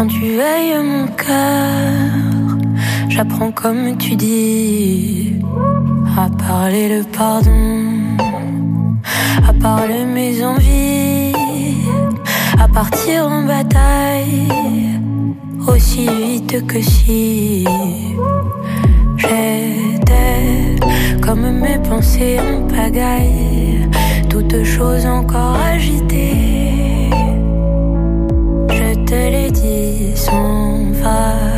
Quand tu veilles mon cœur, j'apprends comme tu dis à parler le pardon, à parler mes envies, à partir en bataille aussi vite que si j'étais comme mes pensées en pagaille, toutes choses encore agitées. Je te l'ai dit sans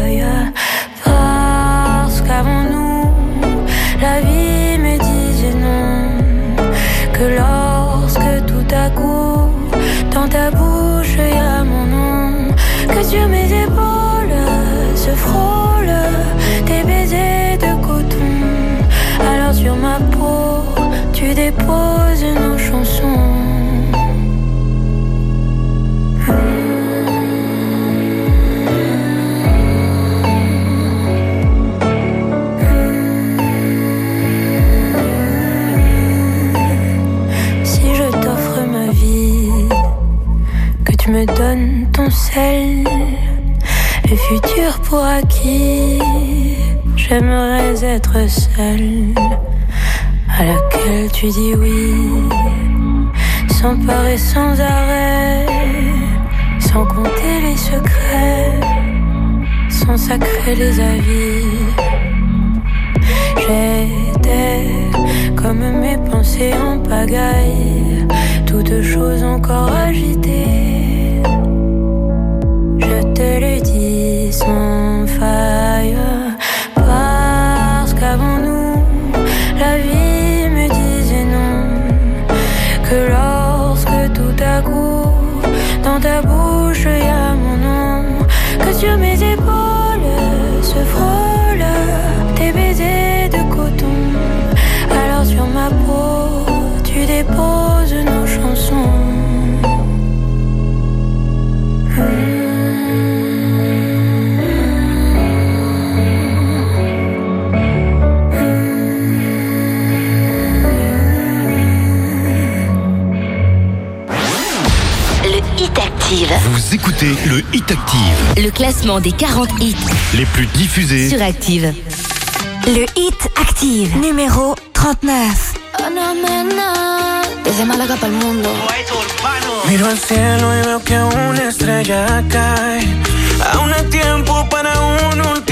sel, le futur pour acquis, j'aimerais être seule, à laquelle tu dis oui, sans peur et sans arrêt, sans compter les secrets, sans sacrer les avis. J'étais comme mes pensées en pagaille, toutes choses encore agitées. Te le dis sans faille, écoutez le Hit Active, le classement des 40 hits les plus diffusés. sur Active. Le Hit Active numéro 39. Desde Málaga para el mundo. Miro al cielo y veo que una estrella cae. Aún hay tiempo para un último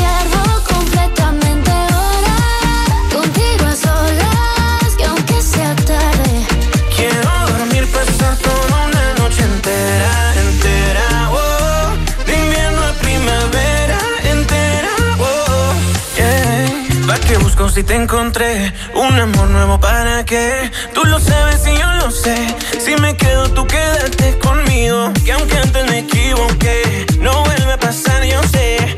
noche entera, entera, oh. De invierno a primavera, entera, oh. Yeah. ¿Pa' qué busco si te encontré? Un amor nuevo para qué? Tú lo sabes y yo lo sé. Si me quedo, tú quédate conmigo. Que aunque antes me equivoqué, no vuelve a pasar, yo sé.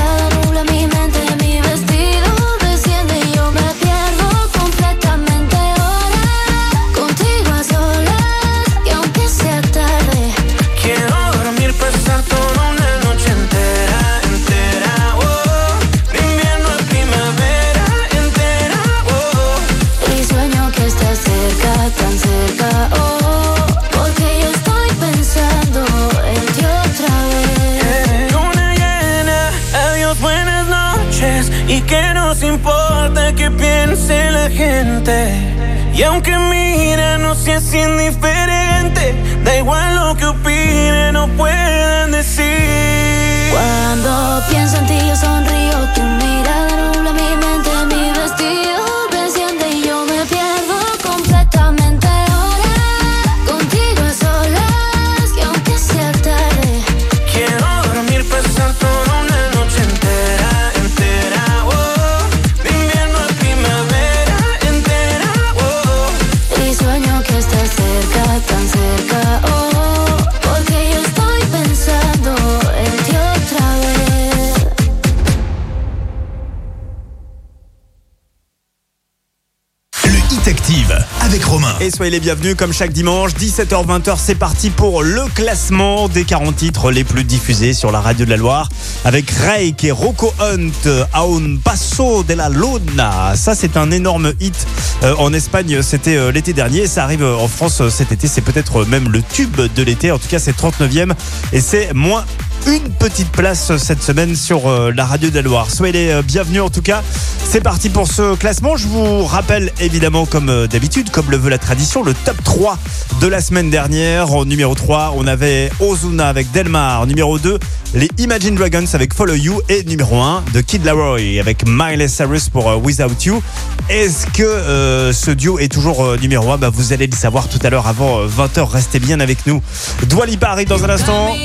soyez les bienvenus comme chaque dimanche, 17h-20h, c'est parti pour le classement des 40 titres les plus diffusés sur la radio de la Loire avec Rake et Rocco Hunt, A un paso de la luna. Ça c'est un énorme hit euh, en Espagne, c'était euh, l'été dernier, ça arrive euh, en France euh, cet été, c'est peut-être même le tube de l'été, en tout cas c'est 39e et c'est moins une petite place cette semaine sur euh, la radio de la Loire. Soyez les euh, bienvenus en tout cas. C'est parti pour ce classement. Je vous rappelle évidemment comme euh, d'habitude, comme le veut la tradition, le top 3 de la semaine dernière. En numéro 3, on avait Ozuna avec Delmar. Numéro 2, les Imagine Dragons avec Follow You. Et numéro 1, de Kid Laroi avec Miley Cyrus pour euh, Without You. Est-ce que euh, ce duo est toujours numéro 1 bah, Vous allez le savoir tout à l'heure avant euh, 20h. Restez bien avec nous. Dua Lipa arrive dans un instant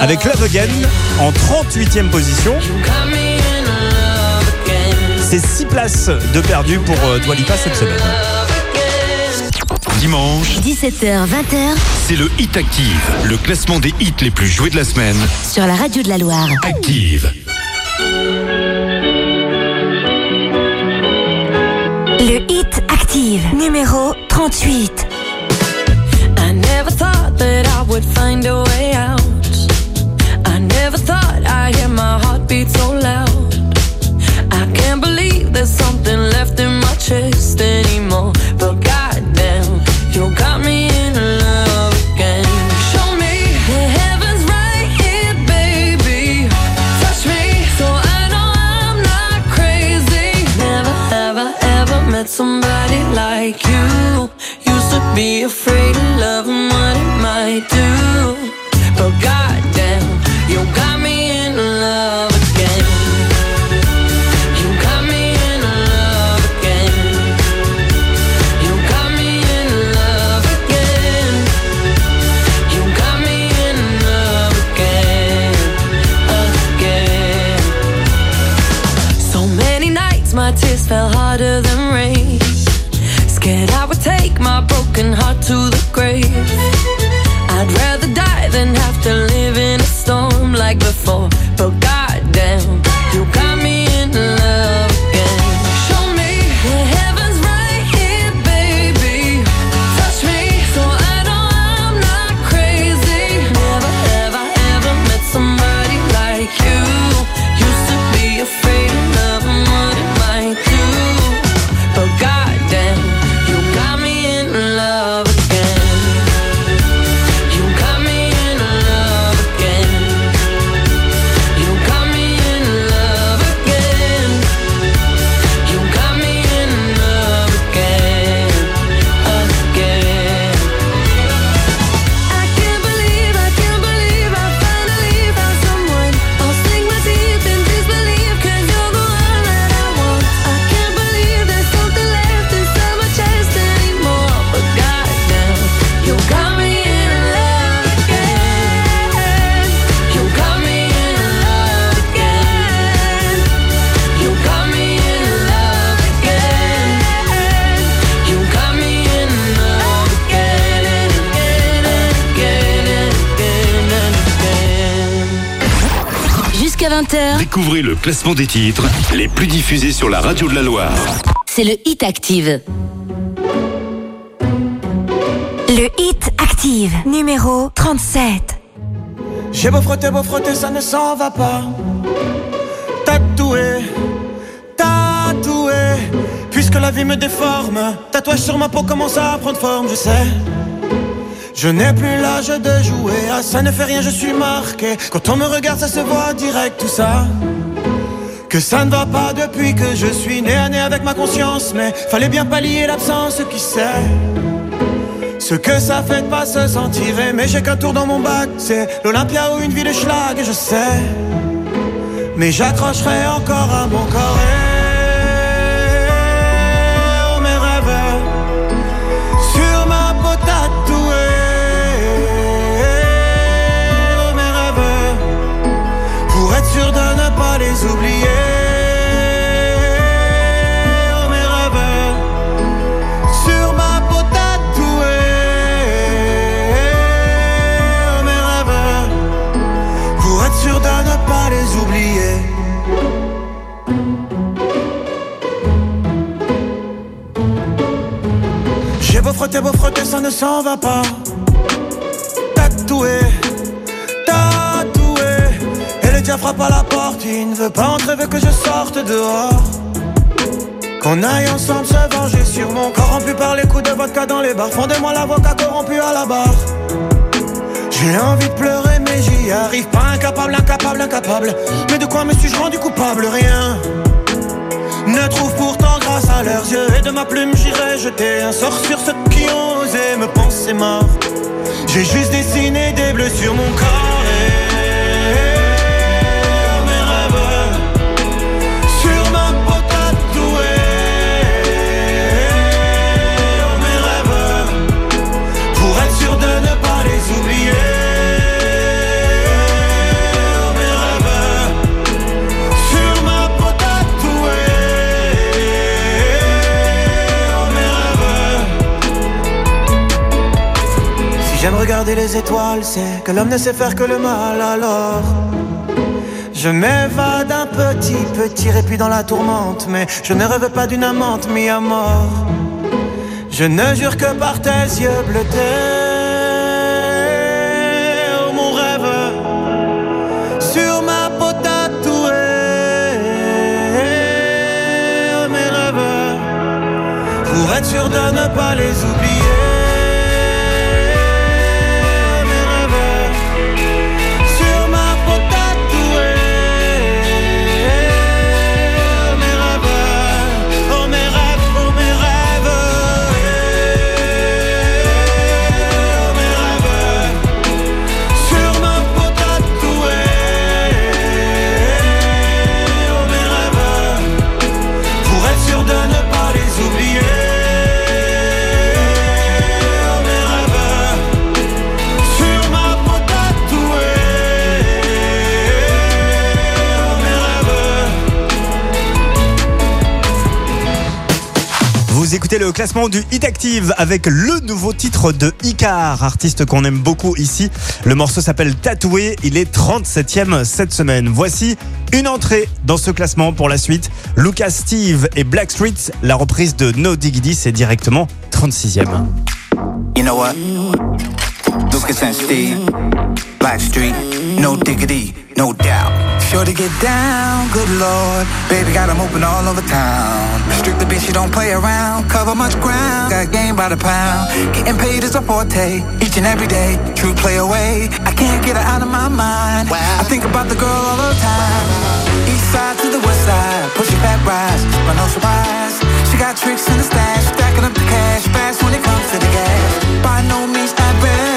avec Love Again en 38e position. C'est 6 places de perdu pour euh, Dua Lipa cette semaine. Dimanche, 17h, 20h c'est le Hit Active, le classement des hits les plus joués de la semaine. sur la radio de la Loire. Active. Le hit active, numéro 38. I never thought that I would find a way in my chest anymore. fell hard. 20h, Découvrez le classement des titres les plus diffusés sur la radio de la Loire. c'est le hit active. Le hit active, numéro 37. J'ai beau frotter, beau frotter, ça ne s'en va pas. Tatoué, tatoué. Puisque la vie me déforme, tatouage sur ma peau commence à prendre forme, je sais. Je n'ai plus l'âge de jouer, ah ça ne fait rien, je suis marqué. Quand on me regarde, ça se voit direct, tout ça. Que ça ne va pas depuis que je suis né à né avec ma conscience. Mais fallait bien pallier l'absence, qui sait. Ce que ça fait de pas se sentir aimé, j'ai qu'un tour dans mon bac. C'est l'Olympia ou une ville de schlag, je sais. Mais j'accrocherai encore à mon corps. Frotter, beau frotter, ça ne s'en va pas. Tatoué, tatoué. Et le diable frappe à la porte, il ne veut pas entrer, veut que je sorte dehors. Qu'on aille ensemble se venger sur mon corps rompu par les coups de vodka dans les bars. Fondez-moi l'avocat corrompu à la barre. J'ai envie de pleurer, mais j'y arrive pas. Incapable, incapable, incapable. Mais de quoi me suis-je rendu coupable? Rien. Ne trouve pourtant grâce à leurs yeux. Et de ma plume, j'irai jeter un sort sur ceux qui ont osé me penser mort. J'ai juste dessiné des bleus sur mon corps. J'aime regarder les étoiles, c'est que l'homme ne sait faire que le mal alors. Je m'évade un petit, petit répit dans la tourmente, mais je ne rêve pas d'une amante mis à mort. Je ne jure que par tes yeux bleutés. Oh, mon rêve sur ma peau tatouée. Oh, mes rêves pour être sûr de ne pas les oublier. Écoutez le classement du Hit Active avec le nouveau titre de Icar, artiste qu'on aime beaucoup ici. Le morceau s'appelle Tatoué, il est 37e cette semaine. Voici une entrée dans ce classement pour la suite. Lucas Steve et Blackstreet, la reprise de No Diggity, c'est directement 36e. You know what? Lucas and Steve, Black Street, no diggity, no doubt. Sure to get down, good lord. Baby got 'em open all over town. Strictly bitch, you don't play around. Cover much ground, got game by the pound. Getting paid is a forte, each and every day. True play away, I can't get her out of my mind. I think about the girl all the time. East side to the west side, pushing back rise, but no surprise. She got tricks in the stash, stacking up the cash, fast when it comes to the gas. By no means average, she's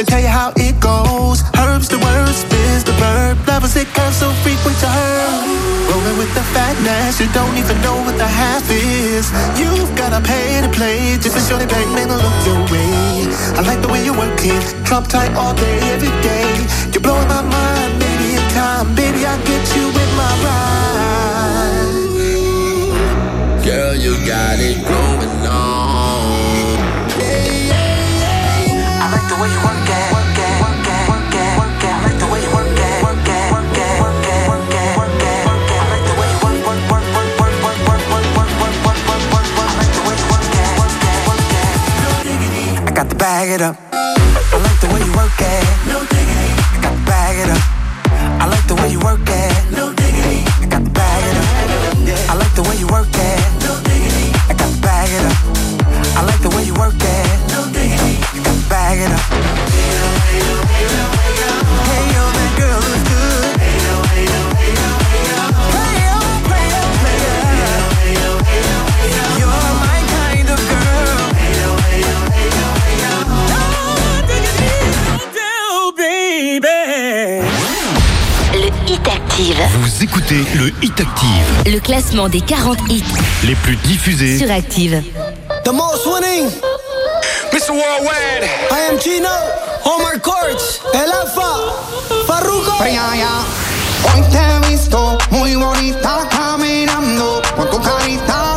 me tell you how it goes. Herbs the words, biz the verb. Lovers it comes so frequent to her. Rolling with the fatness, you don't even know what the half is. You've gotta pay to play just to show the bank man to look your way. I like the way you work it, drop tight all day, every day. You're blowing my mind, baby, in time, baby, I get you with my ride. Girl, you got it going on. I like the way you work it, work it up. Vous écoutez le Hit Active, Le classement des 40 hits les plus diffusés. sur Active. The most winning. Mr. Worldwide. I am Chino. Omar Courts. El Alfa. Farruko. Hoy te he visto muy bonita caminando con tu carita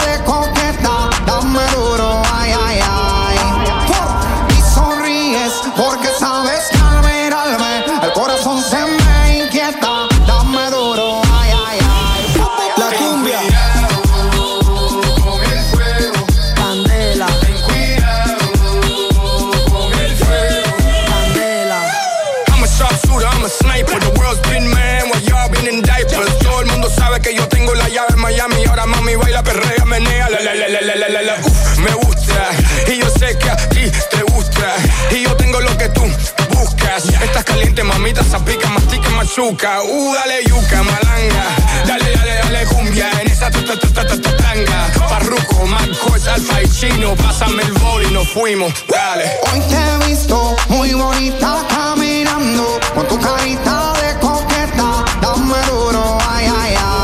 perrea, menea. La, la, la, la, la, la, la, la. Me gusta. Y yo sé que a ti te gusta. Y yo tengo lo que tú buscas. Estás caliente, mamita, zapica, mastica, machuca. Uh, dale yuca, malanga. Dale, dale, dale cumbia. En esa ta ta ta ta ta ta tanga. Farruko, Marcos, Alfa y Chino. Pásame el bol y nos fuimos. Dale. Hoy te he visto muy bonita caminando con tu carita de coqueta, dame duro, ay, ay, ay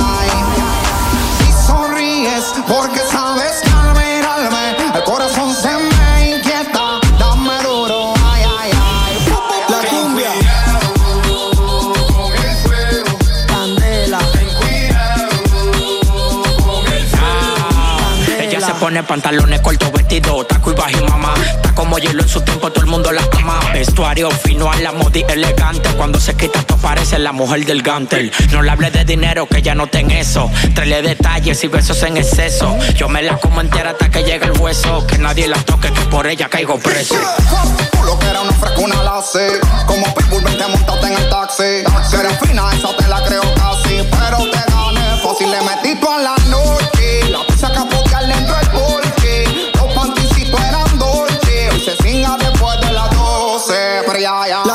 porque sabes Pone pantalones cortos, vestido, taco y bajo mamá. Está como hielo en su tiempo, todo el mundo la ama. Vestuario fino a la modi elegante. Cuando se quita, esto parece la mujer del gantel. No le hable de dinero, que ya no ten eso. Traele detalles y besos en exceso. Yo me la como entera hasta que llegue el hueso. Que nadie la toque, que por ella caigo preso. Tú lo que era una frescuna la sé Como Pitbull vente montate en el taxi Que eres fina, esa te la creo casi Pero te gané fácil, le metí tú a la yeah, yeah.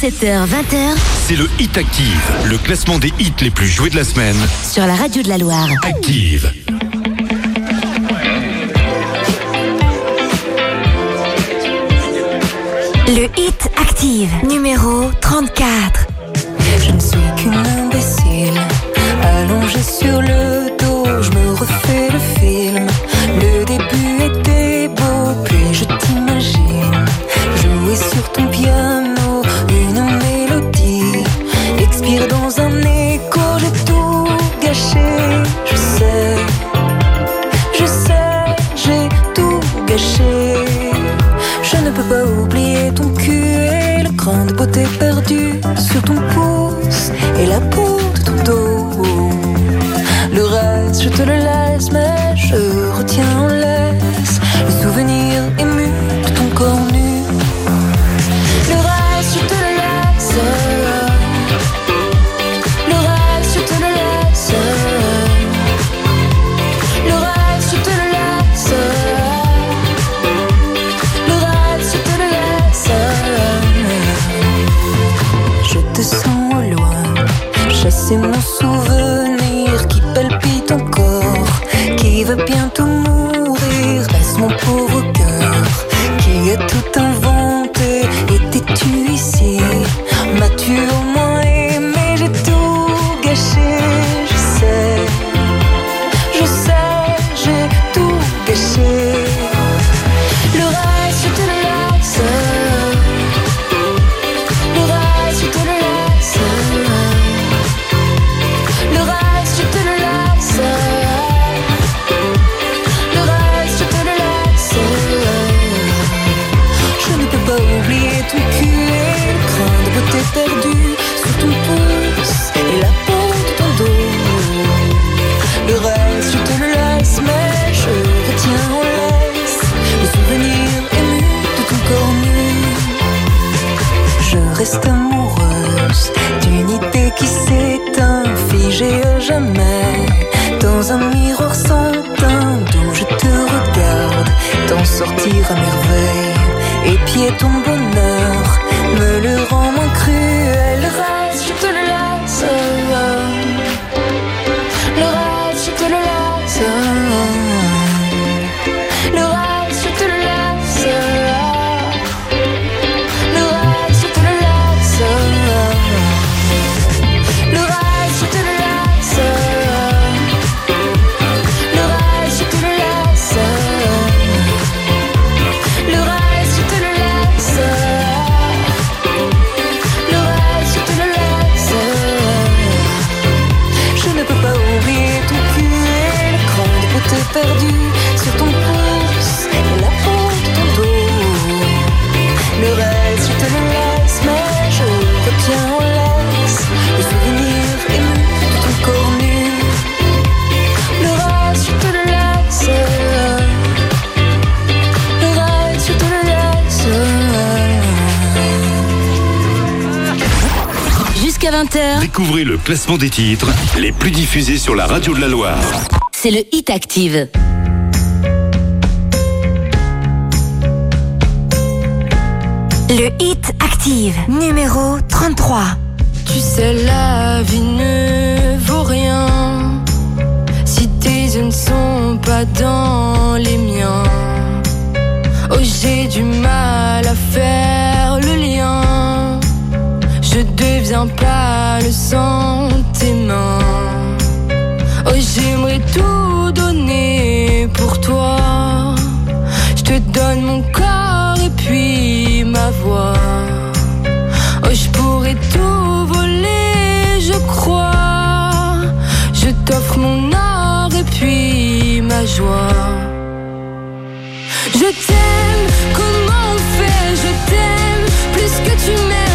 17h, 20h c'est le Hit Active, le classement des hits les plus joués de la semaine. sur la radio de la Loire. Active. Le Hit Active, numéro 34. Je ne suis qu'une imbécile, allongée sur le dos, je me refais le film. Découvrez le classement des titres les plus diffusés sur la radio de la Loire. c'est le Hit Active. Le Hit Active, numéro 33. Tu sais, la vie ne vaut rien si tes yeux ne sont pas dans les miens. Oh, j'ai du mal à faire le lien. Je deviens pas le sang de tes mains. Oh, j'aimerais tout donner pour toi. Je te donne mon corps et puis ma voix. Oh, je pourrais tout voler, je crois. Je t'offre mon or et puis ma joie. Je t'aime, comment on fait? Je t'aime, plus que tu m'aimes,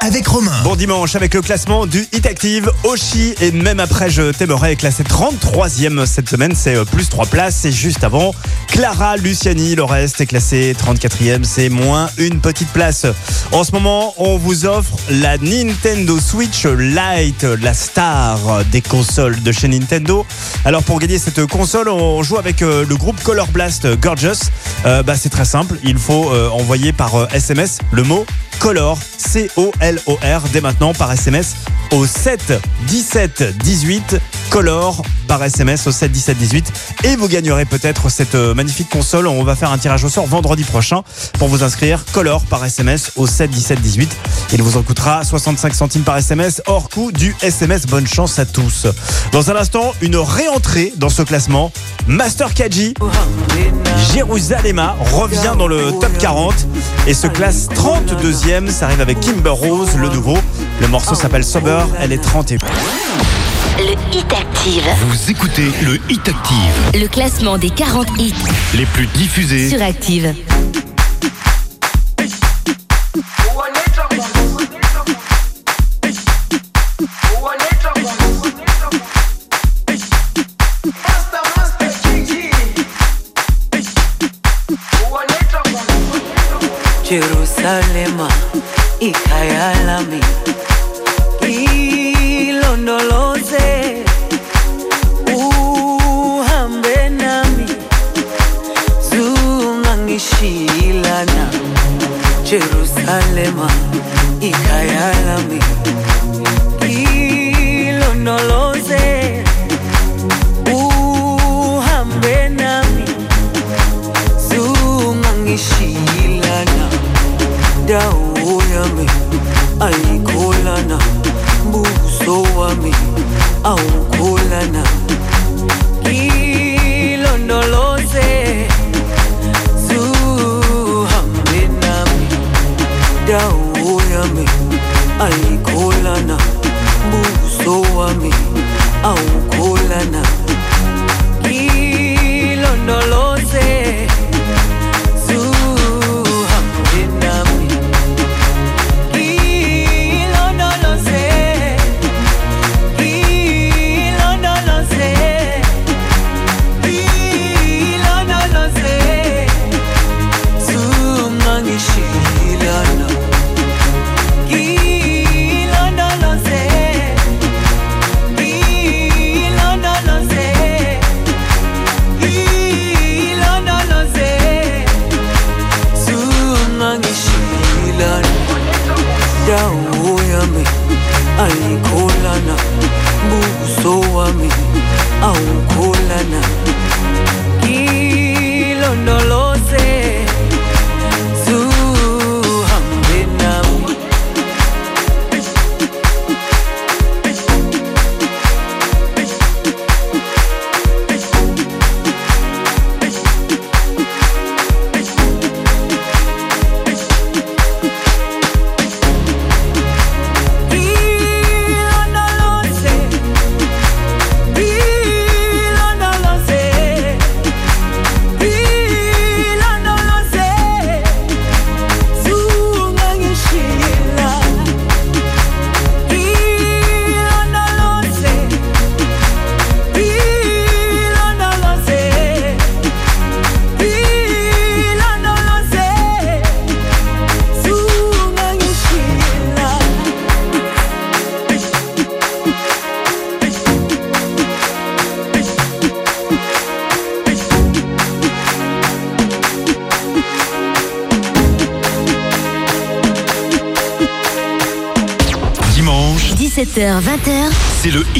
Avec Romain. Bon dimanche avec le classement du Hit Active, Oshi et même après je t'aimerais classé 33e cette semaine, c'est euh, plus 3 places et juste avant Clara Luciani, le reste est classé 34e, c'est moins une petite place. En ce moment, on vous offre la Nintendo Switch Lite, la star des consoles de chez Nintendo. Alors pour gagner cette console, on joue avec euh, le groupe Color Blast Gorgeous. Euh, bah, c'est très simple, il faut envoyer par SMS le mot Color, C-O-L-O-R, dès maintenant par SMS au 7 17 18 Color par SMS au 7 17 18 et vous gagnerez peut-être cette euh, magnifique console. On va faire un tirage au sort vendredi prochain pour vous inscrire. Color par SMS au 7 17 18. Il vous en coûtera 65 centimes par SMS hors coût du SMS. Bonne chance à tous. Dans un instant, une réentrée dans ce classement. Master Kaji, Jérusalem revient dans le top 40 et se classe 32e. Ça arrive avec Kimber Rose, le nouveau. Le morceau s'appelle Sober, elle est 31. Le Hit Active. Vous écoutez le Hit Active, Le classement des 40 hits les plus diffusés sur Active. Jerusalema ikhaya lami. Ilondoloze uhambe nami. Zungangishilana Jerusalema awukholana ilondoloze zuhambe nami dawo yami ayikholana buso wami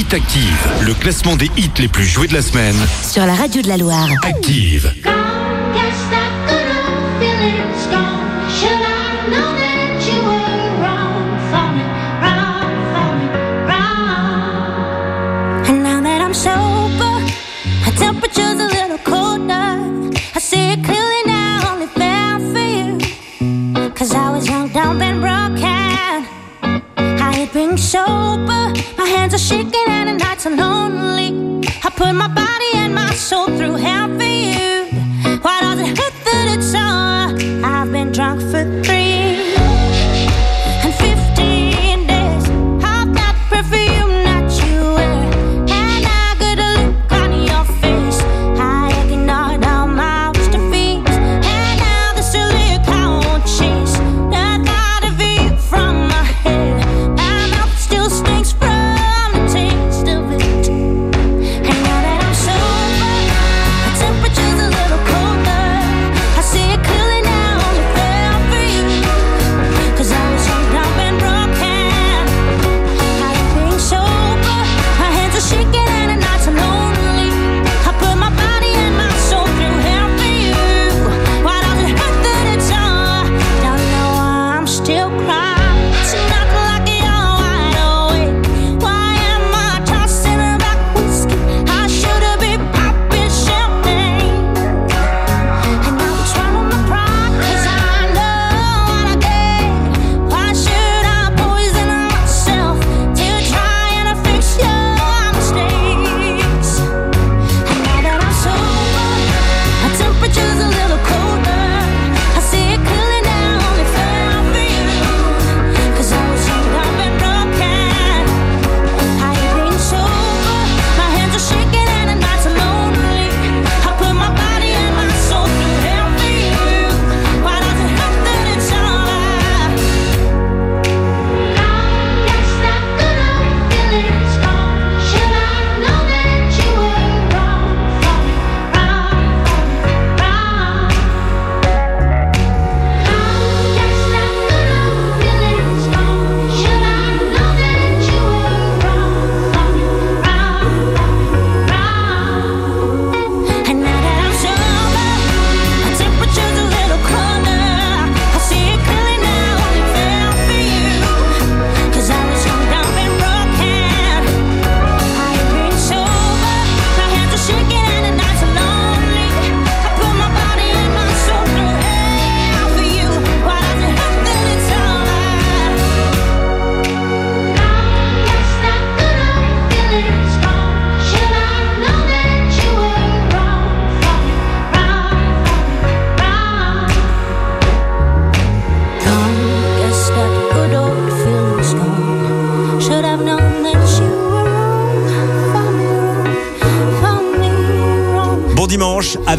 Hit Active, le classement des hits les plus joués de la semaine. sur la radio de la Loire. Active. And now that I'm sober, my temperature's a little colder. I see it clearly now, only fair for you. Cause I was young, dumb, and broken. I hate being sober, my hands are shaking and the nights are lonely. I put my body and my soul through hell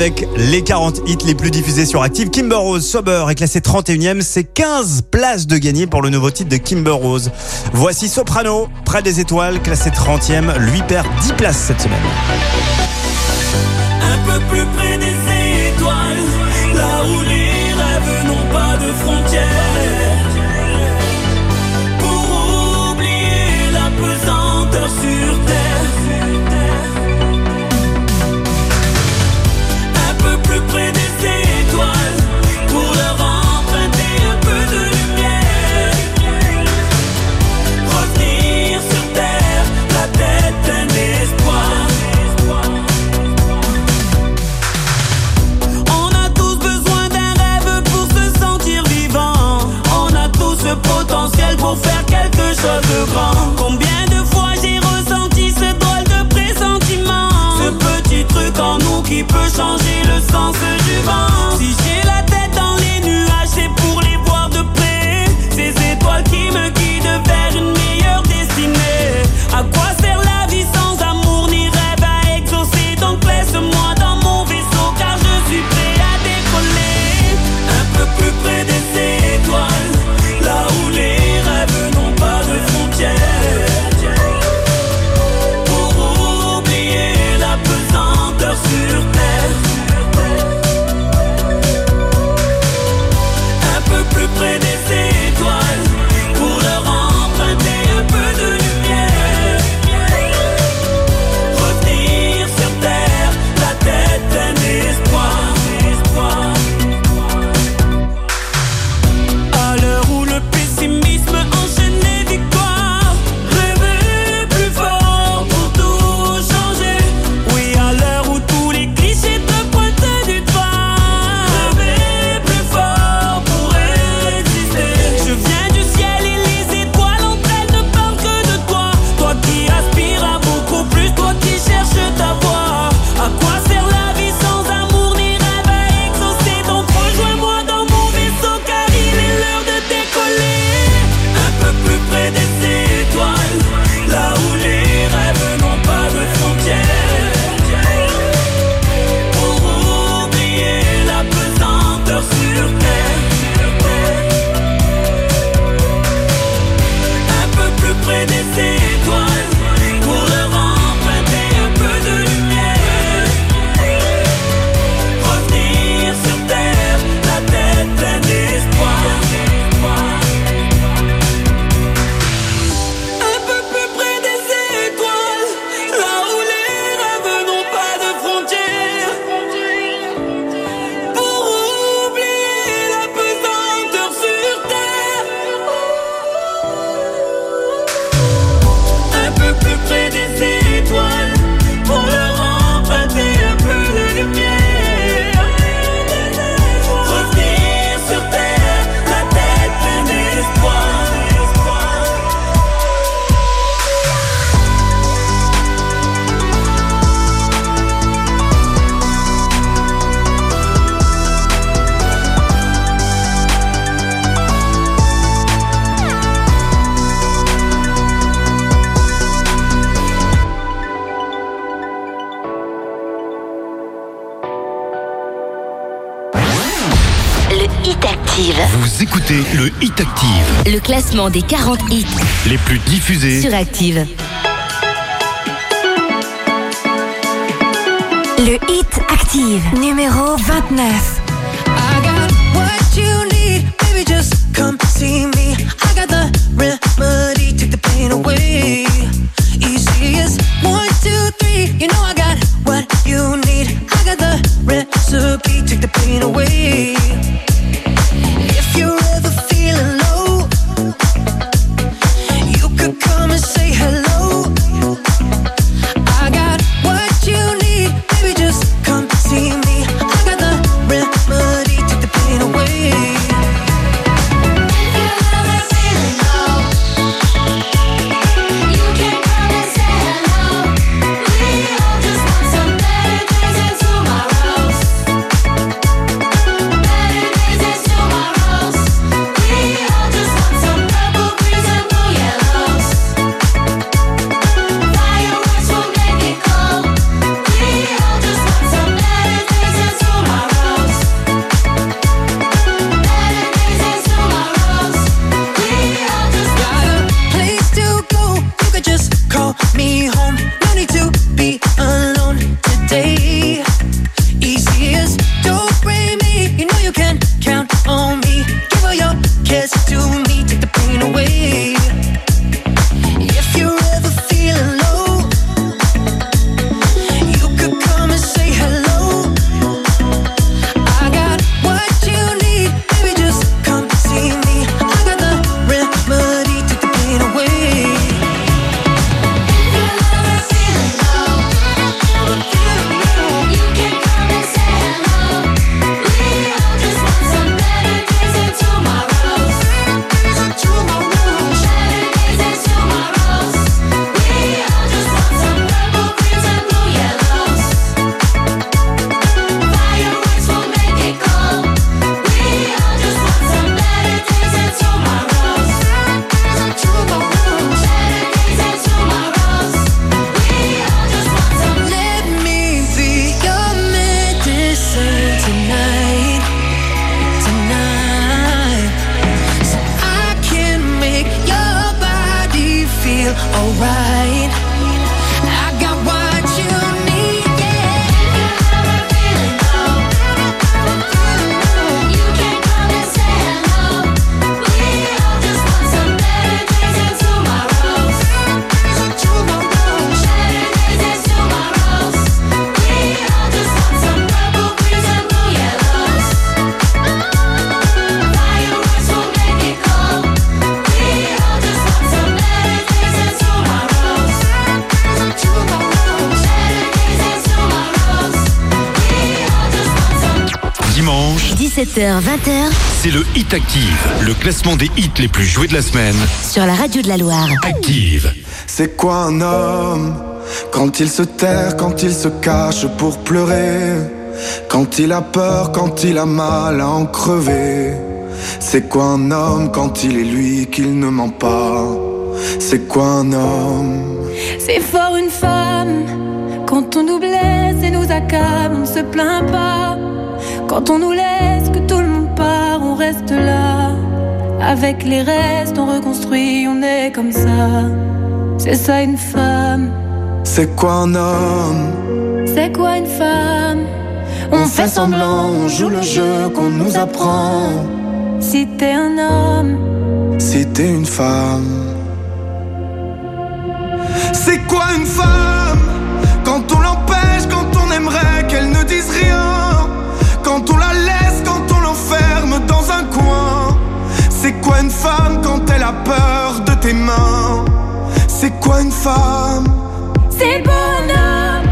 avec les 40 hits les plus diffusés sur Active. Kimber Rose Sober est classé 31e. C'est 15 places de gagner pour le nouveau titre de Kimber Rose. Voici Soprano, près des étoiles, classé 30e. Lui perd 10 places cette semaine. Un peu plus près des étoiles, là où pour faire quelque chose de grand. Combien de fois j'ai ressenti ce drôle de pressentiment? Ce petit truc en nous qui peut changer le sens du vent. des 40 hits les plus diffusés sur Active. Le hit Active numéro 29. I got what you need, baby, just come see 17h, 20h c'est le Hit Active, le classement des hits les plus joués de la semaine. sur la radio de la Loire. Active. C'est quoi un homme Quand il se terre, quand il se cache pour pleurer? Quand il a peur, quand il a mal à en crever? C'est quoi un homme quand il est lui qu'il ne ment pas? C'est quoi un homme? C'est fort une femme quand on nous blesse et nous accable, on ne se plaint pas. Quand on nous laisse, reste là. Avec les restes, on reconstruit, on est comme ça. C'est ça une femme. C'est quoi un homme? C'est quoi une femme? On fait semblant, on joue le jeu qu'on nous apprend. Si t'es un homme, Si t'es une femme. C'est quoi une femme? Quand on l'empêche, quand on aimerait qu'elle ne dise rien. Quand on la laisse, l'enferme dans un coin C'est quoi une femme quand elle a peur de tes mains? C'est quoi une femme? C'est un homme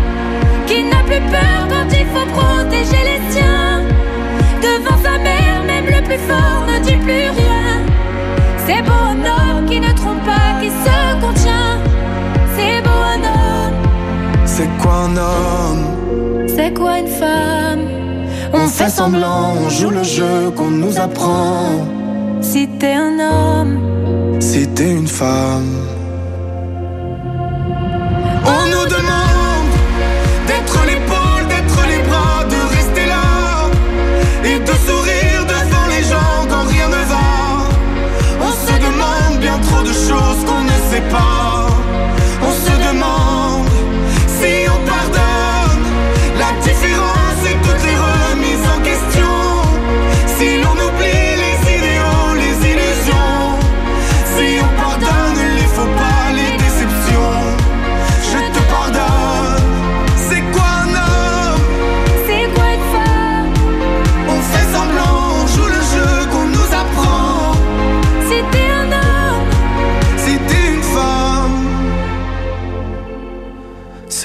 qui n'a plus peur quand il faut protéger les siens. Devant sa mère, même le plus fort ne dit plus rien. C'est un homme qui ne trompe pas, qui se contient. C'est un homme, C'est quoi un homme? C'est quoi une femme? On fait semblant, on joue le jeu qu'on nous apprend. Si t'es un homme, Si t'es une femme. On nous demande d'être l'épaule, d'être les bras, de rester là Et de sourire devant les gens quand rien ne va. On se demande bien trop de choses qu'on ne sait pas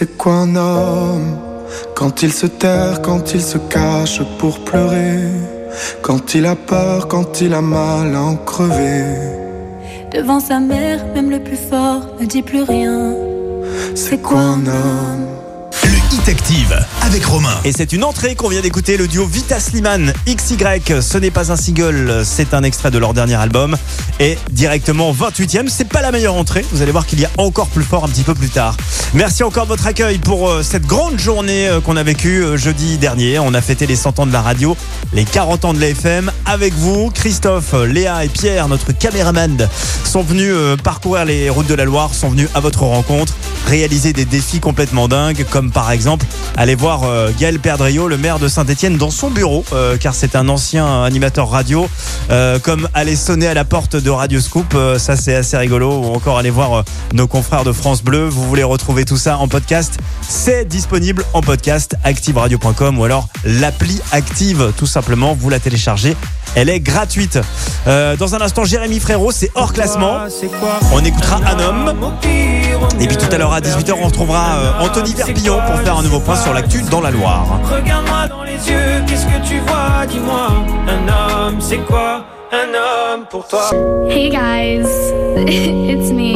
C'est quoi un homme Quand il se terre, quand il se cache pour pleurer Quand il a peur, quand il a mal à en crever? Devant sa mère, même le plus fort ne dit plus rien. C'est quoi un homme Hit Active avec Romain. Et c'est une entrée qu'on vient d'écouter, le duo Vita Sliman XY. Ce n'est pas un single, c'est un extrait de leur dernier album. Et directement 28ème, c'est pas la meilleure entrée. Vous allez voir qu'il y a encore plus fort un petit peu plus tard. Merci encore de votre accueil pour euh, cette grande journée euh, qu'on a vécue euh, jeudi dernier. On a fêté les 100 ans de la radio, les 40 ans de la FM. Avec vous, Christophe, Léa et Pierre, notre caméraman, sont venus parcourir les routes de la Loire, sont venus à votre rencontre, réaliser des défis complètement dingues, comme par exemple aller voir euh, Gaël Perdriau, le maire de Saint-Etienne, dans son bureau, euh, car c'est un ancien animateur radio, euh, comme aller sonner à la porte de Radio Scoop, ça c'est assez rigolo, ou encore aller voir nos confrères de France Bleu. Vous voulez retrouver tout ça en podcast C'est disponible en podcast activeradio.com ou alors l'appli Active, tout simplement, vous la téléchargez. Elle est gratuite. Euh, dans un instant, Jérémy Frérot, c'est hors classement. On écoutera un homme. Et puis tout à l'heure à 18h, on retrouvera Anthony Verpillon pour faire un nouveau point sur l'actu dans la Loire. Regarde-moi dans les yeux, qu'est-ce que tu vois? Dis-moi, un homme, c'est quoi? Un homme pour toi Hey guys, it's me.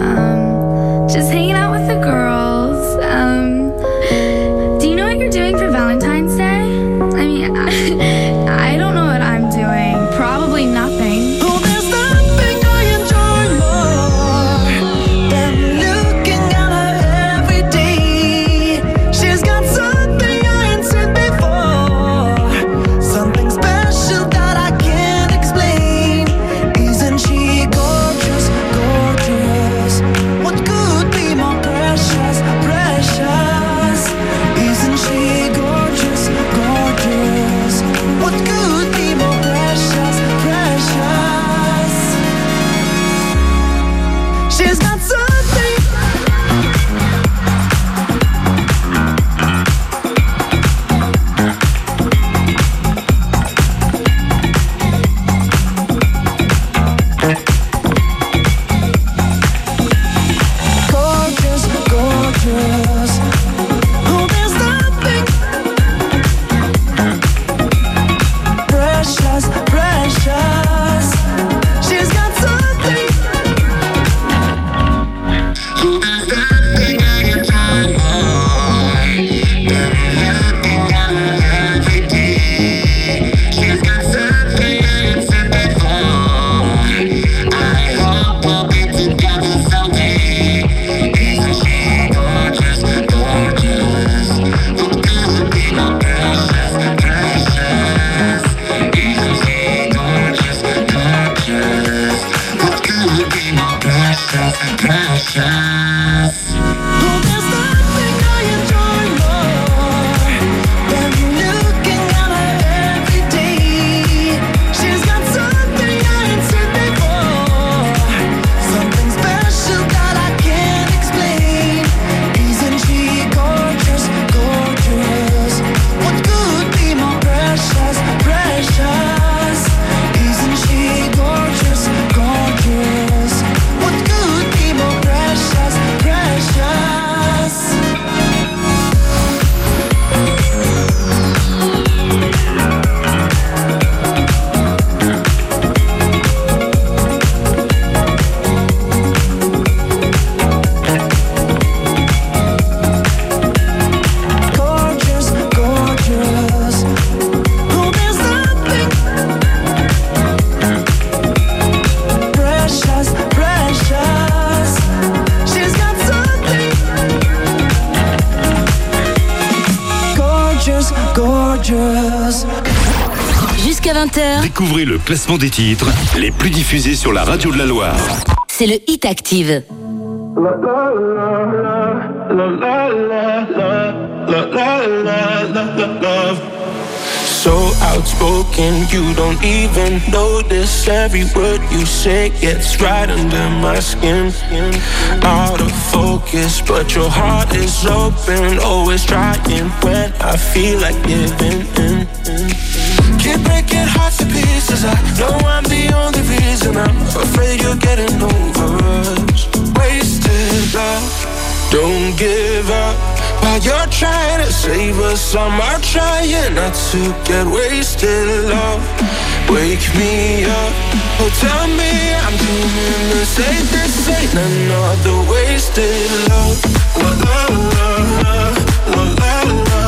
Um, just hanging out with the girls. Classement des titres les plus diffusés sur la radio de la Loire. c'est le Hit Active. So outspoken, you don't even notice every word you say gets right under my skin. Out of focus, but your heart is open, always trying when I feel like giving in. Pieces. I know I'm the only reason. I'm afraid you're getting over us. Wasted love. Don't give up while you're trying to save us. I'm trying not to get wasted. Love, wake me up. Oh, tell me I'm doing the same. This ain't another wasted love. La, la, la, la, la, la,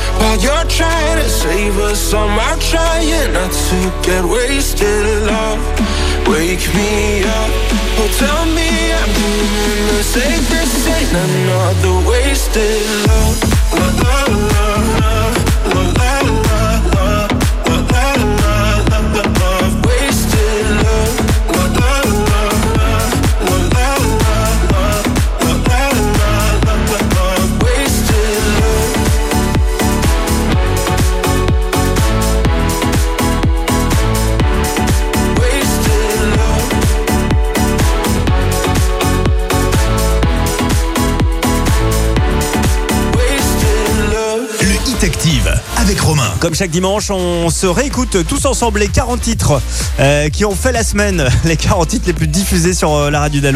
while you're trying to save us. I'm out trying not to get wasted. Love, wake me up. Oh, tell me I'm doing the. This ain't another wasted love. La, la, la, Comme chaque dimanche, on se réécoute tous ensemble les 40 titres euh, qui ont fait la semaine, les 40 titres les plus diffusés sur euh, la radio de.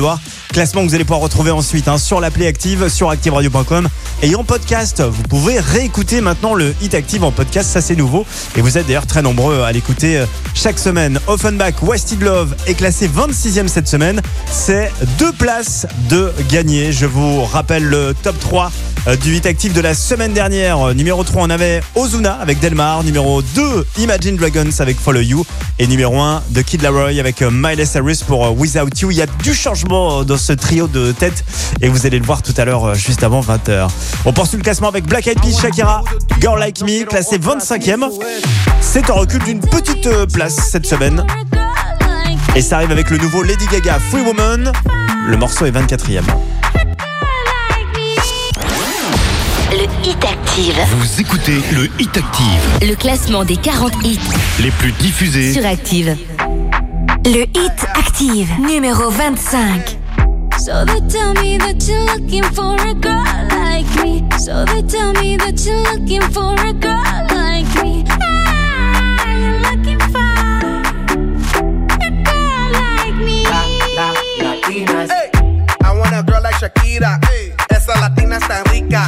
Classement que vous allez pouvoir retrouver ensuite hein, sur l'appli Active, sur activeradio.com et en podcast. Vous pouvez réécouter maintenant le Hit Active en podcast, ça c'est nouveau. Et vous êtes d'ailleurs très nombreux à l'écouter euh, chaque semaine. Offenbach, Wasted Love est classé 26e cette semaine. C'est deux places de gagner. Je vous rappelle le top 3 euh, du Hit Active de la semaine dernière. Euh, Numéro 3, on avait Ozuna avec Delmar. Numéro 2, Imagine Dragons avec Follow You. Et numéro 1, The Kid Laroi avec euh, Miley Cyrus pour euh, Without You. Il y a du changement euh, dans ce trio de tête et vous allez le voir tout à l'heure, euh, juste avant 20h. On poursuit le classement avec Black Eyed Peas, Shakira, Girl Like Me, classé 25e. C'est un recul d'une petite euh, place cette semaine. Et ça arrive avec le nouveau Lady Gaga Free Woman. Le morceau est 24e. Le Hit Active. Vous écoutez le Hit Active, Le classement des 40 hits les plus diffusés. sur Active. Le hit active numéro 25. So they tell me that you're looking for a girl like me. So they tell me that you're looking for a girl like me. Ah, you're looking for a girl like me. Hey, I want a girl like Shakira. Esa latina está rica.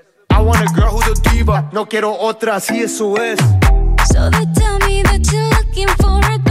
I want a girl who's a diva, no quiero otra, así eso es. So they tell me that you're looking for a girl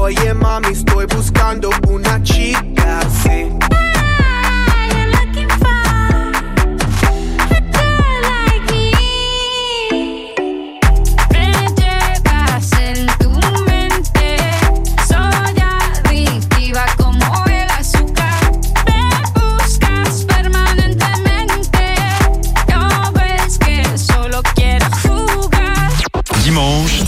Oye mami, estoy buscando una chica así.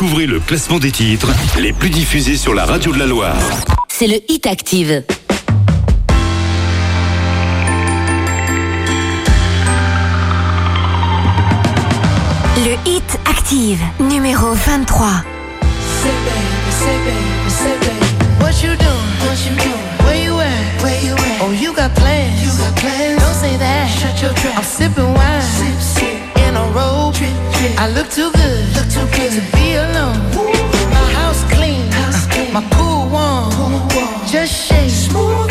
Découvrez le classement des titres les plus diffusés sur la radio de la Loire. C'est le Hit Active. Le Hit Active, numéro 23. C'est What you doing? What you doing? Where you at? Where you at? Oh, you got plans. You got plans. Don't say that. Shut your trap. I'm sipping wine. Sip, sip. good. I look too good. Look too good to be alone. Ooh. My house clean. House clean. Uh, my pool warm. Pool warm. Just shake. Smooth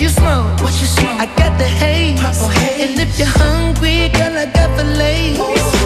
you smoke, what you smoke? I got the haze. Purple haze. And if you're hungry, girl, I got the lace.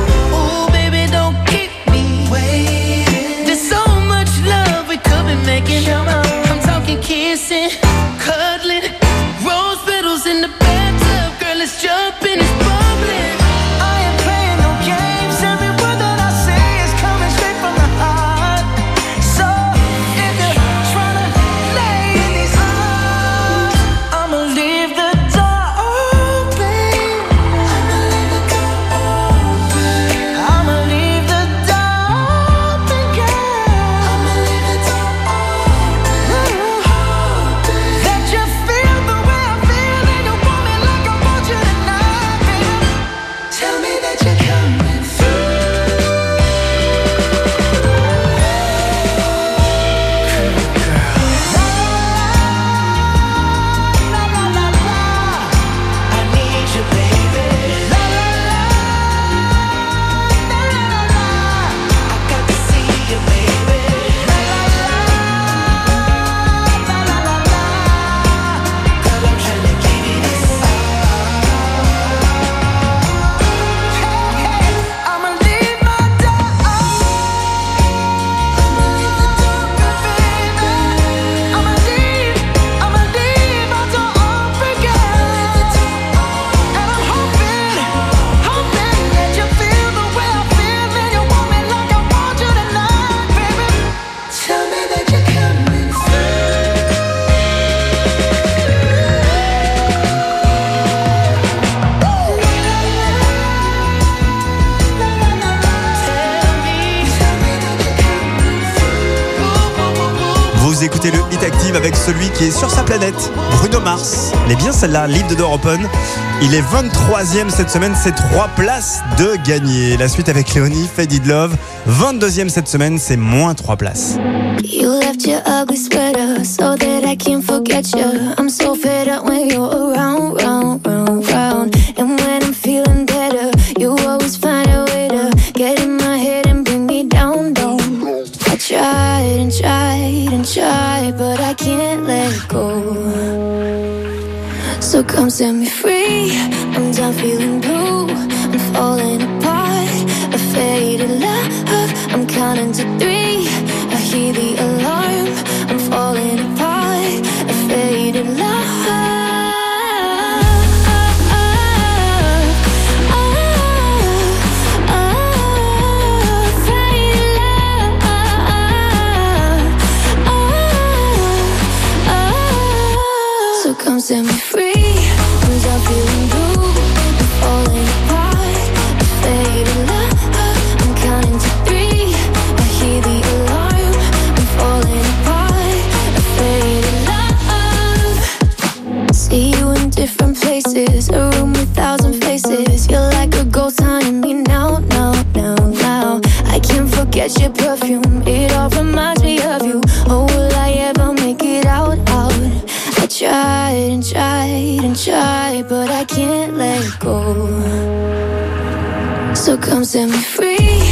sur sa planète. Bruno Mars. Elle est bien celle-là, lead de Door Open. Il est 23e cette semaine, c'est 3 places de gagner. La suite avec Léonie, Fade It Love. 22e cette semaine, c'est moins 3 places. You left your ugly sweater so that I can forget you. I'm so fed up when you're around, round, round. into three. Go. So come set me free.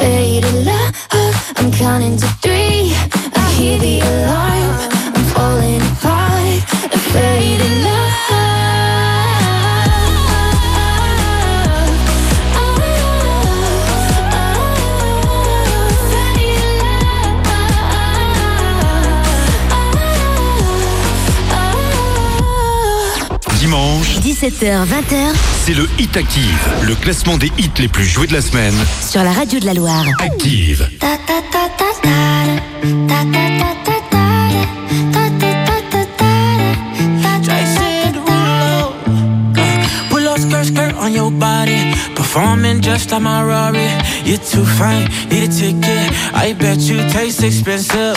Faded love. I'm counting to 17h, 20h. C'est le Hit Active, le classement des hits les plus joués de la semaine. Sur la radio de la Loire. Active. on your body. Performing just my too fine. I bet you taste expensive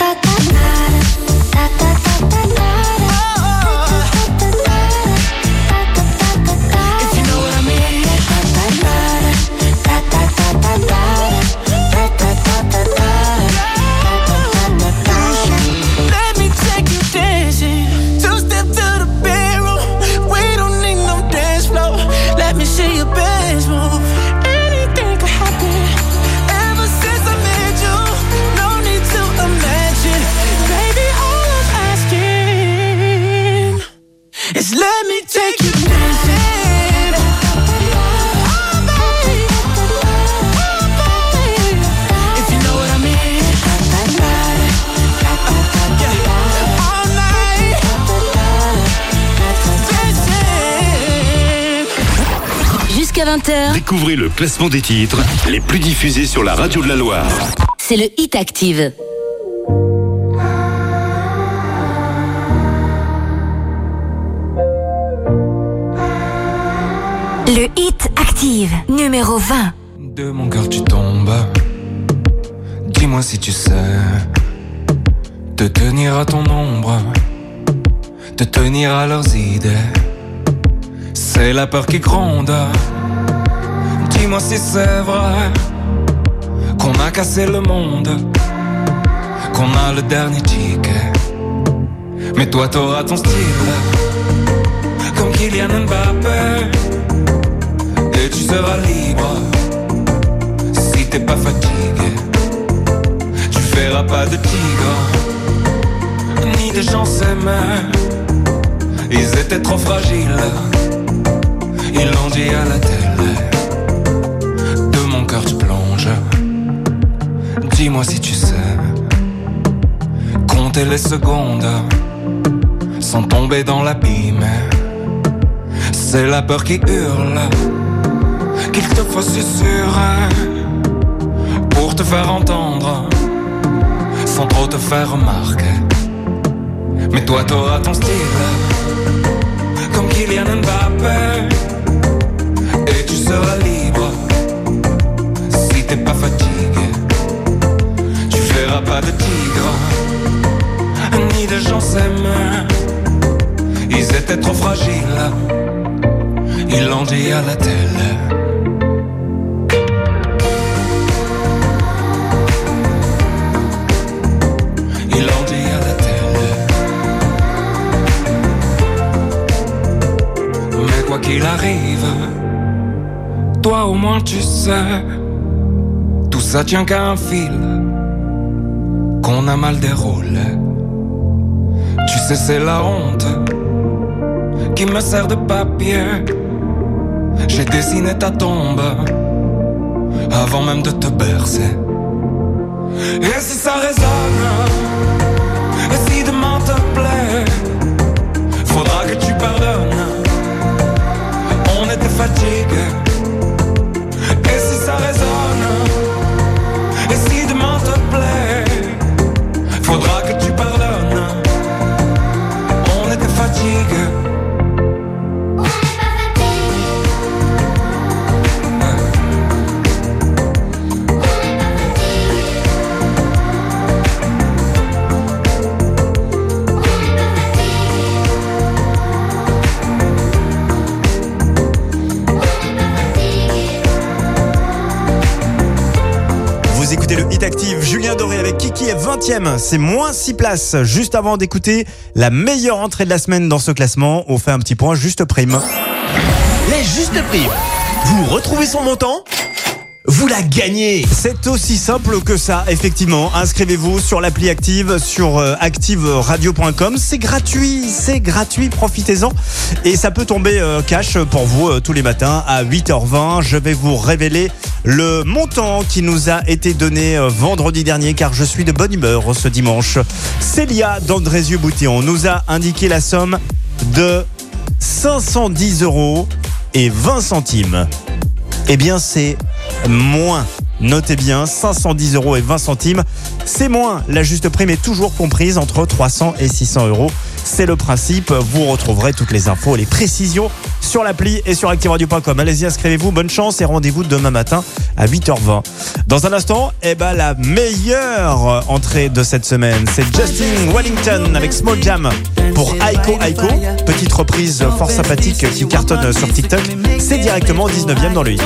20h, Découvrez le classement des titres les plus diffusés sur la radio de la Loire. c'est le Hit Active. Le Hit Active, numéro 20. De mon cœur tu tombes. Dis-moi si tu sais te tenir à ton ombre, te tenir à leurs idées. C'est la peur qui gronde. Dis-moi si c'est vrai qu'on a cassé le monde, qu'on a le dernier ticket. Mais toi t'auras ton style, comme Kylian Mbappé. Et tu seras libre si t'es pas fatigué. Tu verras pas de tigre, ni de gens s'aimer. Ils étaient trop fragiles, ils l'ont dit à la télé. Tu plonges. Dis-moi si tu sais compter les secondes sans tomber dans l'abîme. C'est la peur qui hurle qu'il te faut susurrer pour te faire entendre sans trop te faire remarquer. Mais toi t'auras ton style comme Kylian Mbappé et tu seras t'es pas fatigué. Tu verras pas de tigre ni de gens s'aimer. Ils étaient trop fragiles. Ils l'ont dit à la télé. Quoi qu'il arrive, toi au moins tu sais, ça tient qu'à un fil qu'on a mal déroulé. Tu sais, c'est la honte qui me sert de papier. J'ai dessiné ta tombe avant même de te bercer. Et si ça résonne, et si demain te plaît, faudra que tu pardonnes. On était fatigués. Julien Doré avec Kiki est 20ème, c'est moins 6 places. Juste avant d'écouter la meilleure entrée de la semaine dans ce classement, on fait un petit point juste prime. Les justes primes. Vous retrouvez son montant Vous la gagnez C'est aussi simple que ça, effectivement. Inscrivez-vous sur l'appli Active, sur euh, activeradio.com. C'est gratuit, c'est gratuit, profitez-en. Et ça peut tomber euh, cash pour vous euh, tous les matins à 8h20. Je vais vous révéler le montant qui nous a été donné vendredi dernier car je suis de bonne humeur ce dimanche. Célia d'Andrézieux-Boutillon nous a indiqué la somme de 510 euros et 20 centimes. Eh bien, c'est moins. Notez bien, 510 euros et 20 centimes. C'est moins. La juste prime est toujours comprise entre 300 et 600 euros. C'est le principe. Vous retrouverez toutes les infos et les précisions sur l'appli et sur activeradio.com. Allez-y, inscrivez-vous. Bonne chance et rendez-vous demain matin à 8h20. Dans un instant, eh ben, la meilleure entrée de cette semaine, c'est Justin Wellington avec Small Jam pour Aiko Aiko. Petite reprise fort sympathique qui cartonne sur TikTok. C'est directement 19e dans le hit.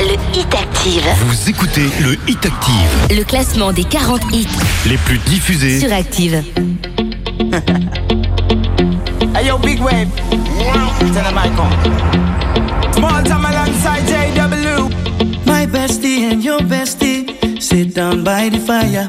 Le Hit Active, Vous écoutez le Hit Active, le classement des 40 hits les plus diffusés. sur Active. Hey yo, big wave. Tell them I come. Small time alongside JW. My bestie and your bestie sit down by the fire.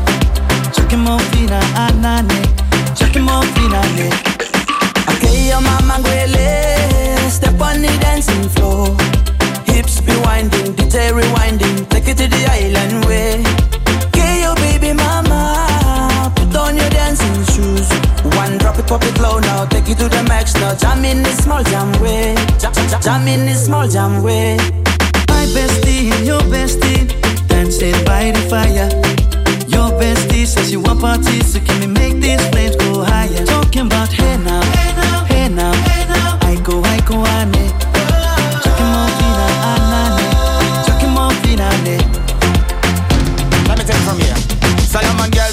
Chucking more fina, anane. Ah, Chucking more fina, ane. Okay, your mama gwele, step on the dancing floor. Hips be winding, detail rewinding, take it to the island way. Okay, your baby mama, put on your dancing shoes. One drop it, pop it low now, take it to the max now. Jam in this small jam way, jam, jam, jam in this small jam way. My bestie and your bestie dancing by the fire. Bestie says she want parties, so can we make these flames go higher? Talking about hey now, hey now, hey now. I go, I go, ane. Chucking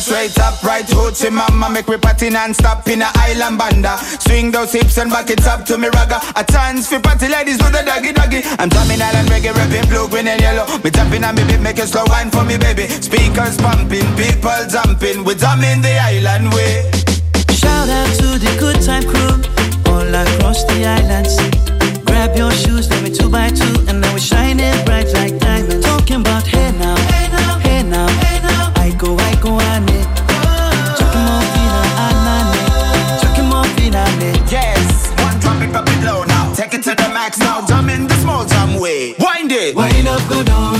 straight up, right hoochie mama Make me party non-stop in a island banda. Swing those hips and back it up to me ragga. A chance for party ladies do the doggy doggy. I'm drumming island reggae, rapping blue, green and yellow. Me tapping on me beat, make a slow wine for me baby. Speakers pumping, people jumping. We drumming the island way. Shout out to the good time crew all across the islands. Grab your shoes, let me two by two, and now we're shining bright like diamonds. Talking about hey now, hey now, hey now,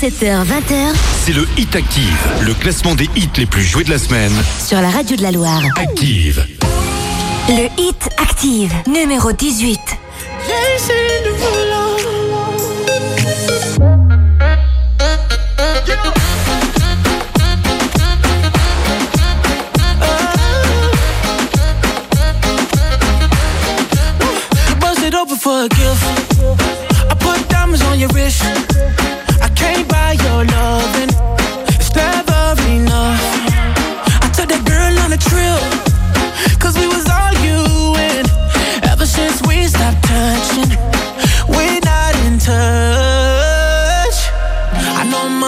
17h, 20h c'est le Hit Active, le classement des hits les plus joués de la semaine. sur la radio de la Loire. Active. Le hit active, numéro 18. Bust it open for a gift. I put diamonds on your wrist.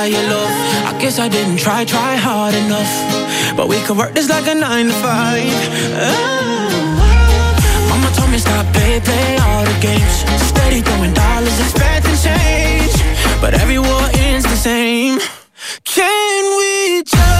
buy your love. I guess I didn't try, try hard enough. But we could work this like a nine to five. Ah. Mama told me stop play, play all the games. Steady throwing dollars, expecting change. But every war ends the same. Can we just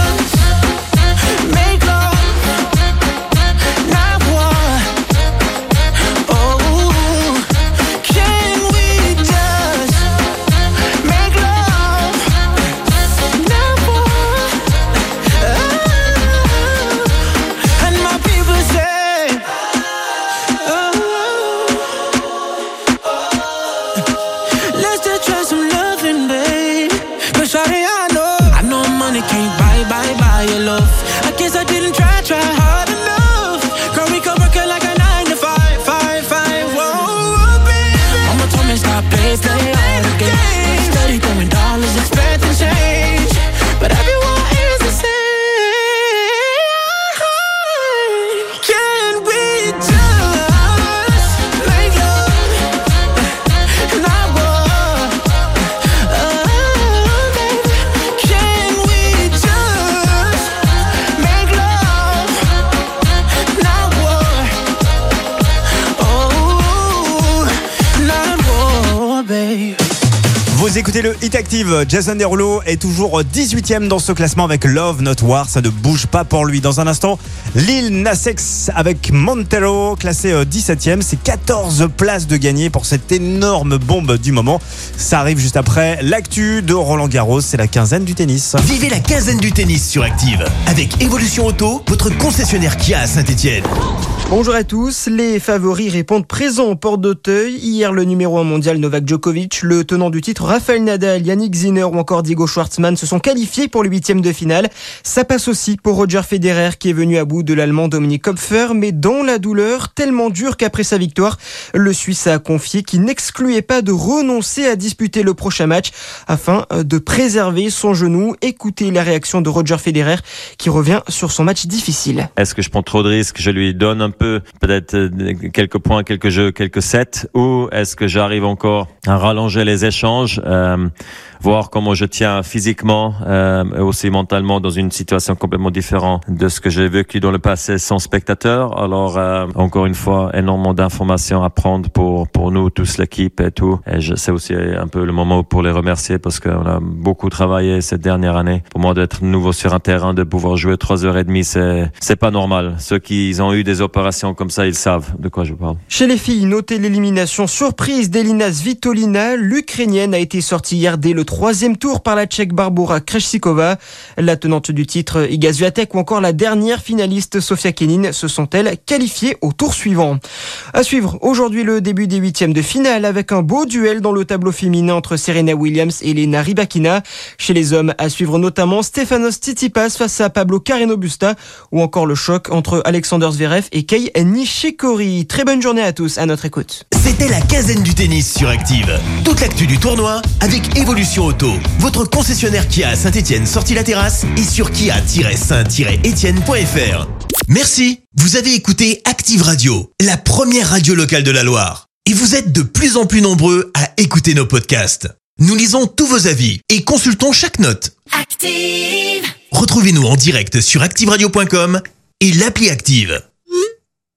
écoutez le Hit Active. Jason Derulo est toujours 18ème dans ce classement avec Love Not War. Ça ne bouge pas pour lui. Dans un instant, Lil Nas X avec Montero, classé 17ème. C'est 14 places de gagner pour cette énorme bombe du moment. Ça arrive juste après l'actu de Roland Garros. C'est la quinzaine du tennis. Vivez la quinzaine du tennis sur Active avec Evolution Auto, votre concessionnaire Kia à Saint-Etienne. Bonjour à tous, les favoris répondent présents au port d'Auteuil. Hier, le numéro 1 mondial Novak Djokovic, le tenant du titre Rafael Nadal, Yannick Zinner ou encore Diego Schwartzmann se sont qualifiés pour le huitième de finale. Ça passe aussi pour Roger Federer qui est venu à bout de l'Allemand Dominique Kopfer, mais dans la douleur tellement dure qu'après sa victoire, le Suisse a confié qu'il n'excluait pas de renoncer à disputer le prochain match afin de préserver son genou. Écoutez la réaction de Roger Federer qui revient sur son match difficile. Est-ce que je prends trop de risques? Je lui donne un peu, peut-être euh, quelques points, quelques jeux, quelques sets, ou est-ce que j'arrive encore à rallonger les échanges, euh, voir comment je tiens physiquement euh, et aussi mentalement dans une situation complètement différente de ce que j'ai vécu dans le passé sans spectateur. Alors euh, encore une fois, énormément d'informations à prendre pour pour nous tous l'équipe et tout. Et c'est aussi un peu le moment pour les remercier parce qu'on a beaucoup travaillé cette dernière année. Pour moi d'être nouveau sur un terrain, de pouvoir jouer trois heures et demie, c'est c'est pas normal. Ceux qui ont eu des opérations comme ça, ils savent de quoi je parle. Chez les filles, notez l'élimination surprise d'Elina Svitolina. L'Ukrainienne a été sortie hier dès le troisième tour par la Tchèque Barbara Krejcikova. La tenante du titre Iga Swiatek ou encore la dernière finaliste Sofia Kenin se sont-elles qualifiées au tour suivant? À suivre aujourd'hui le début des huitièmes de finale avec un beau duel dans le tableau féminin entre Serena Williams et Elena Rybakina. Chez les hommes, à suivre notamment Stefanos Tsitsipas face à Pablo Carreno Busta ou encore le choc entre Alexander Zverev et Kei Nishikori. Très bonne journée à tous, à notre écoute. C'était la quinzaine du tennis sur Active. Toute l'actu du tournoi avec Auto, votre concessionnaire Kia à Saint-Etienne, sortie la terrasse et sur kia-saint-etienne.fr. Merci. Vous avez écouté Active Radio, la première radio locale de la Loire. Et vous êtes de plus en plus nombreux à écouter nos podcasts. Nous lisons tous vos avis et consultons chaque note. Active. Retrouvez-nous en direct sur activeradio.com et l'appli Active.